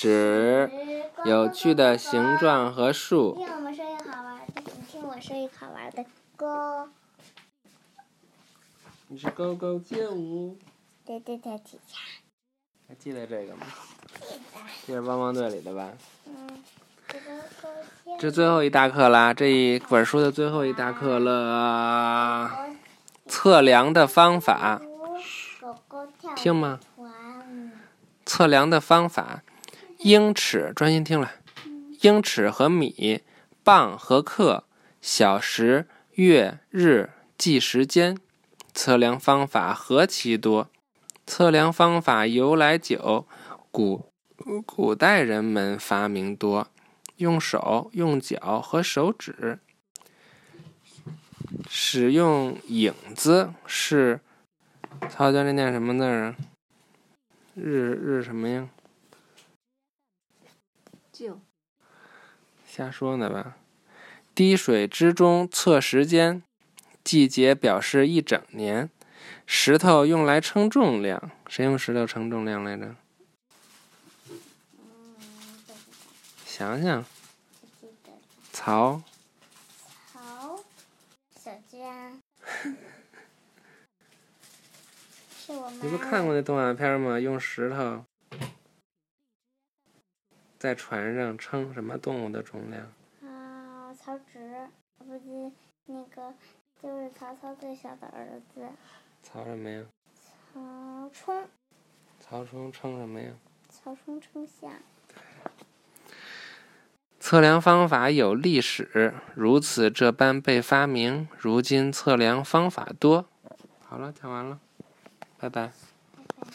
史，有趣的形状和数。听我们说一个好玩的，你听我说一个好玩的歌。你是勾勾街舞，对对对。还记得这个吗？记得。这是汪汪队里的吧？嗯。这最后一大课啦，这一本书的最后一大课了。测量的方法，听吗？测量的方法，英尺，专心听了。英尺和米，磅和克，小时、月、日计时间。测量方法何其多！测量方法由来久，古古代人们发明多，用手、用脚和手指。使用影子是，曹教练念什么字啊？日日什么呀？就瞎说呢吧？滴水之中测时间，季节表示一整年。石头用来称重量，谁用石头称重量来着？想想，不记得了。曹，小娟。是我妈。你不看过那动画片吗？用石头在船上称什么动物的重量？啊，曹植，不是那个，就是曹操最小的儿子曹什么呀？曹冲，曹冲称什么呀？曹冲称象。测量方法有历史，如此这般被发明。如今测量方法多。好了，讲完了，拜拜。拜拜。